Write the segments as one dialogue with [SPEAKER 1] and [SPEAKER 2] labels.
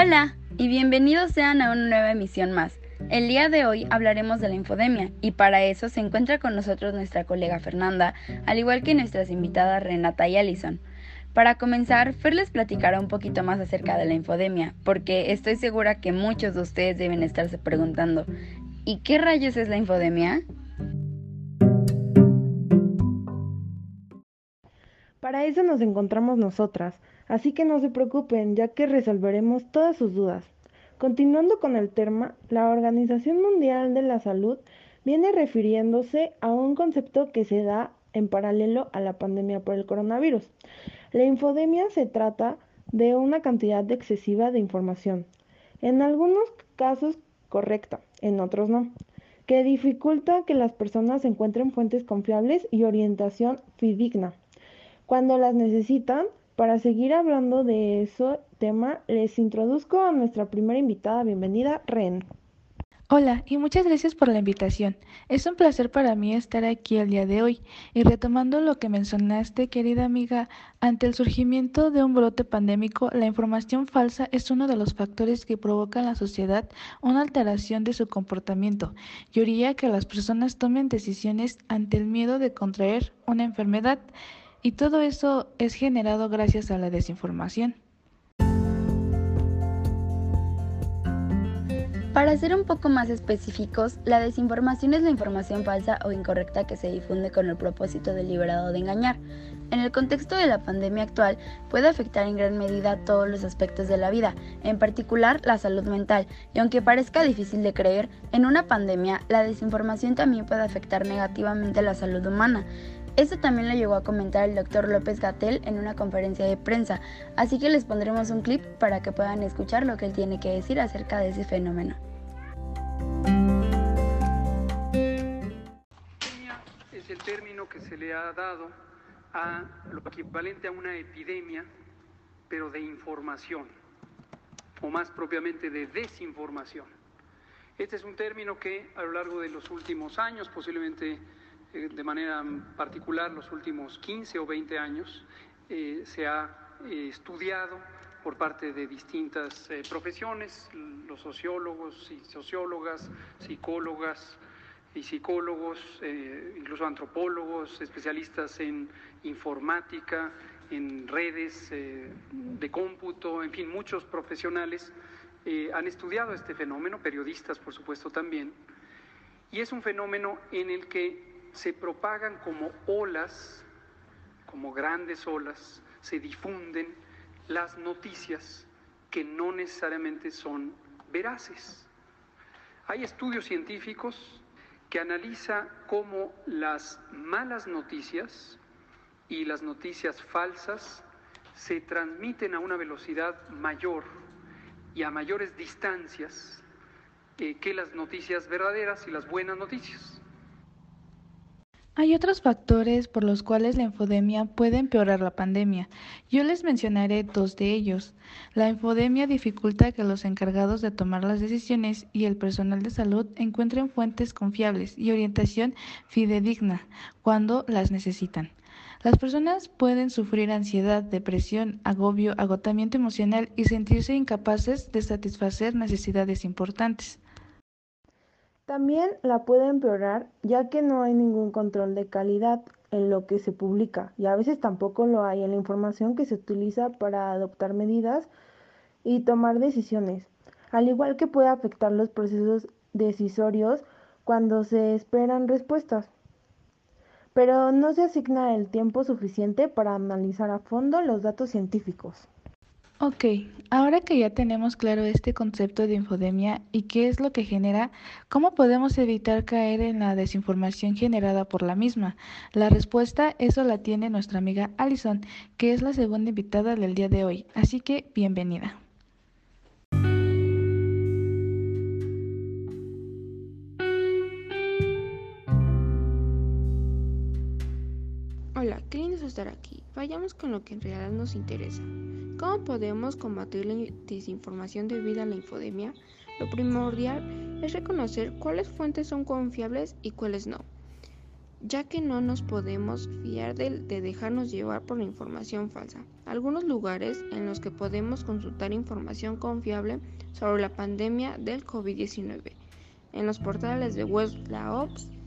[SPEAKER 1] Hola y bienvenidos sean a una nueva emisión más. El día de hoy hablaremos de la infodemia y para eso se encuentra con nosotros nuestra colega Fernanda, al igual que nuestras invitadas Renata y Allison. Para comenzar, Fer les platicará un poquito más acerca de la infodemia, porque estoy segura que muchos de ustedes deben estarse preguntando, ¿y qué rayos es la infodemia?
[SPEAKER 2] Eso nos encontramos nosotras, Así que no se preocupen, ya que resolveremos todas sus dudas. Continuando con el tema, la Organización Mundial de la Salud viene refiriéndose a un concepto que se da en paralelo a la pandemia por el coronavirus. La infodemia se trata de una cantidad excesiva de información, en algunos casos correcta, en otros no, que dificulta que las personas encuentren fuentes confiables y orientación fidedigna. Cuando las necesitan, para seguir hablando de ese tema, les introduzco a nuestra primera invitada. Bienvenida, Ren.
[SPEAKER 3] Hola y muchas gracias por la invitación. Es un placer para mí estar aquí el día de hoy. Y retomando lo que mencionaste, querida amiga, ante el surgimiento de un brote pandémico, la información falsa es uno de los factores que provoca en la sociedad una alteración de su comportamiento y haría que las personas tomen decisiones ante el miedo de contraer una enfermedad. Y todo eso es generado gracias a la desinformación.
[SPEAKER 1] Para ser un poco más específicos, la desinformación es la información falsa o incorrecta que se difunde con el propósito deliberado de engañar. En el contexto de la pandemia actual, puede afectar en gran medida todos los aspectos de la vida, en particular la salud mental, y aunque parezca difícil de creer, en una pandemia la desinformación también puede afectar negativamente la salud humana. Esto también lo llegó a comentar el doctor López Gatel en una conferencia de prensa, así que les pondremos un clip para que puedan escuchar lo que él tiene que decir acerca de ese fenómeno.
[SPEAKER 4] Es el término que se le ha dado a lo equivalente a una epidemia, pero de información, o más propiamente de desinformación. Este es un término que a lo largo de los últimos años, posiblemente eh, de manera particular los últimos 15 o 20 años, eh, se ha eh, estudiado por parte de distintas profesiones, los sociólogos y sociólogas, psicólogas y psicólogos, incluso antropólogos, especialistas en informática, en redes de cómputo, en fin, muchos profesionales han estudiado este fenómeno, periodistas por supuesto también, y es un fenómeno en el que se propagan como olas, como grandes olas, se difunden las noticias que no necesariamente son veraces. Hay estudios científicos que analizan cómo las malas noticias y las noticias falsas se transmiten a una velocidad mayor y a mayores distancias eh, que las noticias verdaderas y las buenas noticias.
[SPEAKER 3] Hay otros factores por los cuales la infodemia puede empeorar la pandemia. Yo les mencionaré dos de ellos. La infodemia dificulta que los encargados de tomar las decisiones y el personal de salud encuentren fuentes confiables y orientación fidedigna cuando las necesitan. Las personas pueden sufrir ansiedad, depresión, agobio, agotamiento emocional y sentirse incapaces de satisfacer necesidades importantes.
[SPEAKER 2] También la puede empeorar ya que no hay ningún control de calidad en lo que se publica y a veces tampoco lo hay en la información que se utiliza para adoptar medidas y tomar decisiones, al igual que puede afectar los procesos decisorios cuando se esperan respuestas. Pero no se asigna el tiempo suficiente para analizar a fondo los datos científicos.
[SPEAKER 3] Ok, ahora que ya tenemos claro este concepto de infodemia y qué es lo que genera, ¿cómo podemos evitar caer en la desinformación generada por la misma? La respuesta eso la tiene nuestra amiga Alison, que es la segunda invitada del día de hoy, así que bienvenida.
[SPEAKER 5] Estar aquí. Vayamos con lo que en realidad nos interesa. ¿Cómo podemos combatir la desinformación debido a la infodemia? Lo primordial es reconocer cuáles fuentes son confiables y cuáles no. ya que no nos podemos fiar de, de, dejarnos llevar por la información falsa. Algunos lugares en los que podemos consultar información confiable sobre la pandemia del COVID-19 en los portales de web la OPS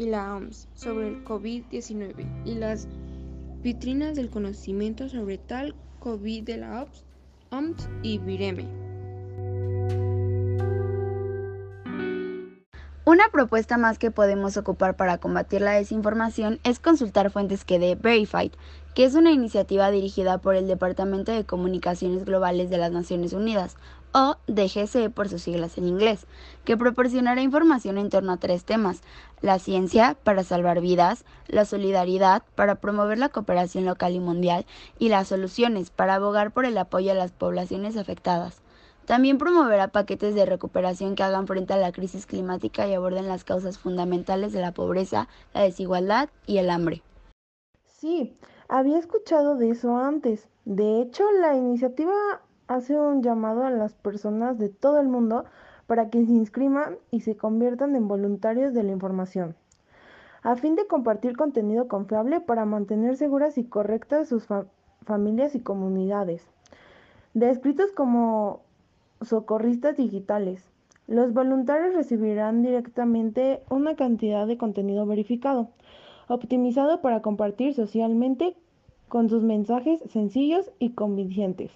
[SPEAKER 5] y la OMS sobre el COVID-19 y las vitrinas del conocimiento sobre tal COVID de la OPS, OMS y Vireme.
[SPEAKER 1] Una propuesta más que podemos ocupar para combatir la desinformación es consultar fuentes que dé Verified, que es una iniciativa dirigida por el Departamento de Comunicaciones Globales de las Naciones Unidas, o DGC por sus siglas en inglés, que proporcionará información en torno a tres temas, la ciencia para salvar vidas, la solidaridad para promover la cooperación local y mundial y las soluciones para abogar por el apoyo a las poblaciones afectadas. También promoverá paquetes de recuperación que hagan frente a la crisis climática y aborden las causas fundamentales de la pobreza, la desigualdad y el hambre.
[SPEAKER 2] Sí, había escuchado de eso antes. De hecho, la iniciativa hace un llamado a las personas de todo el mundo para que se inscriban y se conviertan en voluntarios de la información, a fin de compartir contenido confiable para mantener seguras y correctas sus familias y comunidades. Descritos como socorristas digitales. Los voluntarios recibirán directamente una cantidad de contenido verificado, optimizado para compartir socialmente con sus mensajes sencillos y convincentes,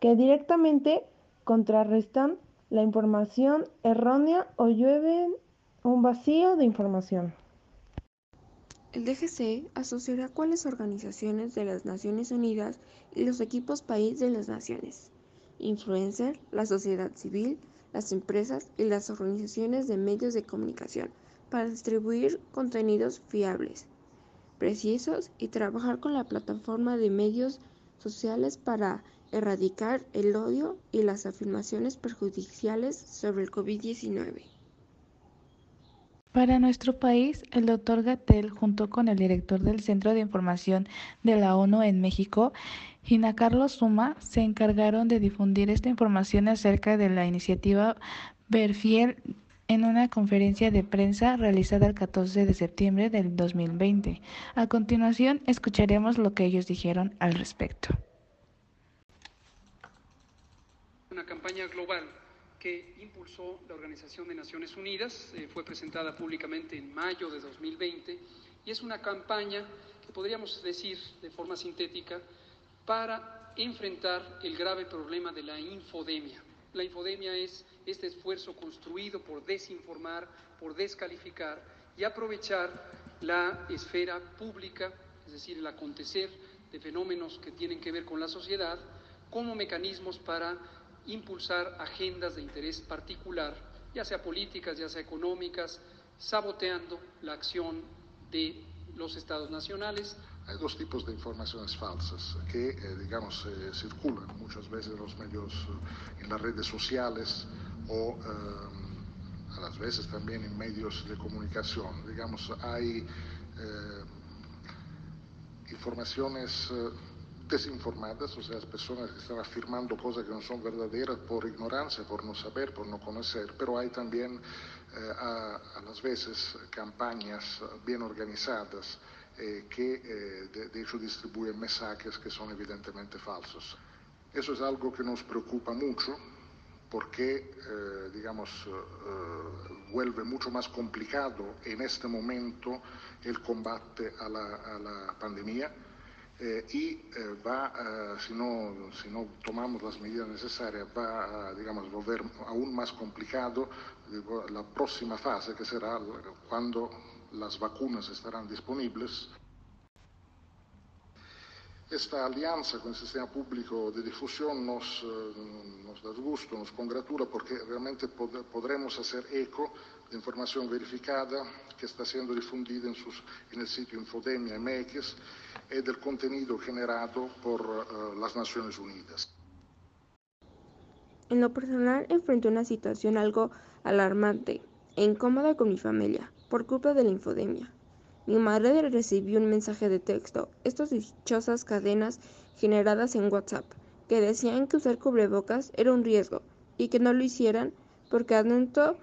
[SPEAKER 2] que directamente contrarrestan la información errónea o llueven un vacío de información.
[SPEAKER 5] El DGC asociará cuáles organizaciones de las Naciones Unidas y los equipos país de las naciones influencer, la sociedad civil, las empresas y las organizaciones de medios de comunicación para distribuir contenidos fiables, precisos y trabajar con la plataforma de medios sociales para erradicar el odio y las afirmaciones perjudiciales sobre el COVID-19.
[SPEAKER 3] Para nuestro país, el doctor Gatel, junto con el director del Centro de Información de la ONU en México, Gina Carlos Suma, se encargaron de difundir esta información acerca de la iniciativa Berfiel en una conferencia de prensa realizada el 14 de septiembre del 2020. A continuación, escucharemos lo que ellos dijeron al respecto.
[SPEAKER 4] Una campaña global que impulsó la Organización de Naciones Unidas, eh, fue presentada públicamente en mayo de 2020 y es una campaña que podríamos decir de forma sintética para enfrentar el grave problema de la infodemia. La infodemia es este esfuerzo construido por desinformar, por descalificar y aprovechar la esfera pública, es decir, el acontecer de fenómenos que tienen que ver con la sociedad, como mecanismos para impulsar agendas de interés particular, ya sea políticas, ya sea económicas, saboteando la acción de los estados nacionales.
[SPEAKER 6] Hay dos tipos de informaciones falsas que, eh, digamos, eh, circulan muchas veces en los medios, eh, en las redes sociales o a las veces también en medios de comunicación. Digamos, hay informaciones desinformadas, o sea, personas que están afirmando cosas que no son verdaderas por ignorancia, por no saber, por no conocer, pero hay también eh, a, a, las veces campañas bien organizadas eh, que eh, de, de, hecho distribuyen mensajes que son evidentemente falsos. Eso es algo que nos preocupa mucho porque, digamos, vuelve mucho más complicado en este momento el combate a la, a la pandemia eh, y eh, va, eh, si, no, si no tomamos las medidas necesarias, va a digamos, volver aún más complicado la próxima fase, que será cuando las vacunas estarán disponibles. Esta alianza con el sistema público de difusión nos, nos da gusto, nos congratula porque realmente pod podremos hacer eco de información verificada que está siendo difundida en, en el sitio Infodemia MX y del contenido generado por uh, las Naciones Unidas.
[SPEAKER 5] En lo personal enfrenté una situación algo alarmante e incómoda con mi familia por culpa de la infodemia. Mi madre recibió un mensaje de texto, estas dichosas cadenas generadas en WhatsApp, que decían que usar cubrebocas era un riesgo y que no lo hicieran porque adentro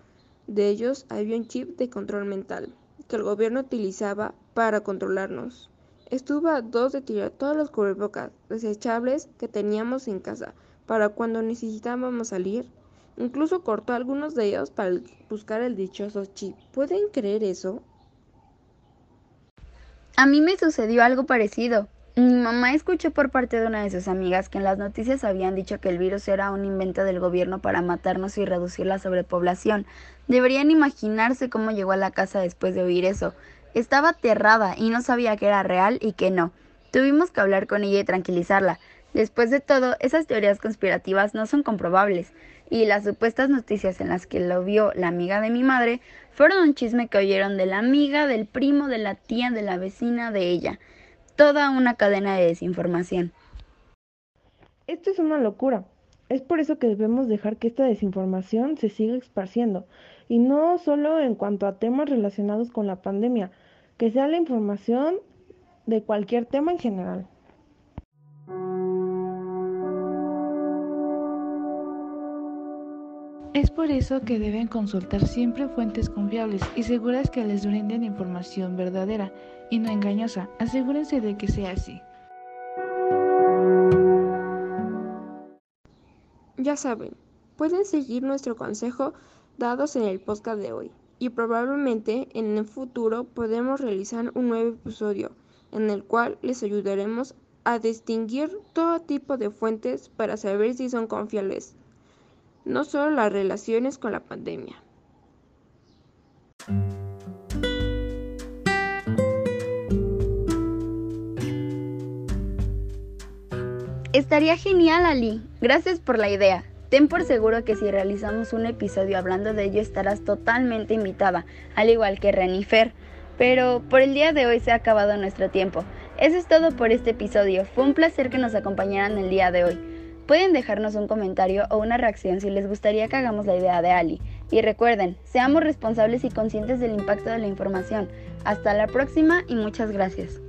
[SPEAKER 5] de ellos había un chip de control mental que el gobierno utilizaba para controlarnos. Estuvo a dos de tirar todos los cubrebocas desechables que teníamos en casa para cuando necesitábamos salir. Incluso cortó algunos de ellos para buscar el dichoso chip. ¿Pueden creer eso?
[SPEAKER 1] A mí me sucedió algo parecido. Mi mamá escuchó por parte de una de sus amigas que en las noticias habían dicho que el virus era un invento del gobierno para matarnos y reducir la sobrepoblación. Deberían imaginarse cómo llegó a la casa después de oír eso. Estaba aterrada y no sabía que era real y que no. Tuvimos que hablar con ella y tranquilizarla. Después de todo, esas teorías conspirativas no son comprobables, y las supuestas noticias en las que lo vio la amiga de mi madre fueron un chisme que oyeron de la amiga, del primo, de la tía, de la vecina, de ella. Toda una cadena de desinformación.
[SPEAKER 2] Esto es una locura. Es por eso que debemos dejar que esta desinformación se siga esparciendo, y no solo en cuanto a temas relacionados con la pandemia, que sea la información de cualquier tema en general.
[SPEAKER 3] Es por eso que deben consultar siempre fuentes confiables y seguras que les brinden información verdadera y no engañosa. Asegúrense de que sea así.
[SPEAKER 5] Ya saben, pueden seguir nuestro consejo dados en el podcast de hoy y probablemente en el futuro podemos realizar un nuevo episodio en el cual les ayudaremos a distinguir todo tipo de fuentes para saber si son confiables, no solo las relaciones con la pandemia.
[SPEAKER 1] Estaría genial, Ali. Gracias por la idea. Ten por seguro que si realizamos un episodio hablando de ello estarás totalmente invitada, al igual que Renifer. Pero por el día de hoy se ha acabado nuestro tiempo. Eso es todo por este episodio. Fue un placer que nos acompañaran el día de hoy. Pueden dejarnos un comentario o una reacción si les gustaría que hagamos la idea de Ali. Y recuerden, seamos responsables y conscientes del impacto de la información. Hasta la próxima y muchas gracias.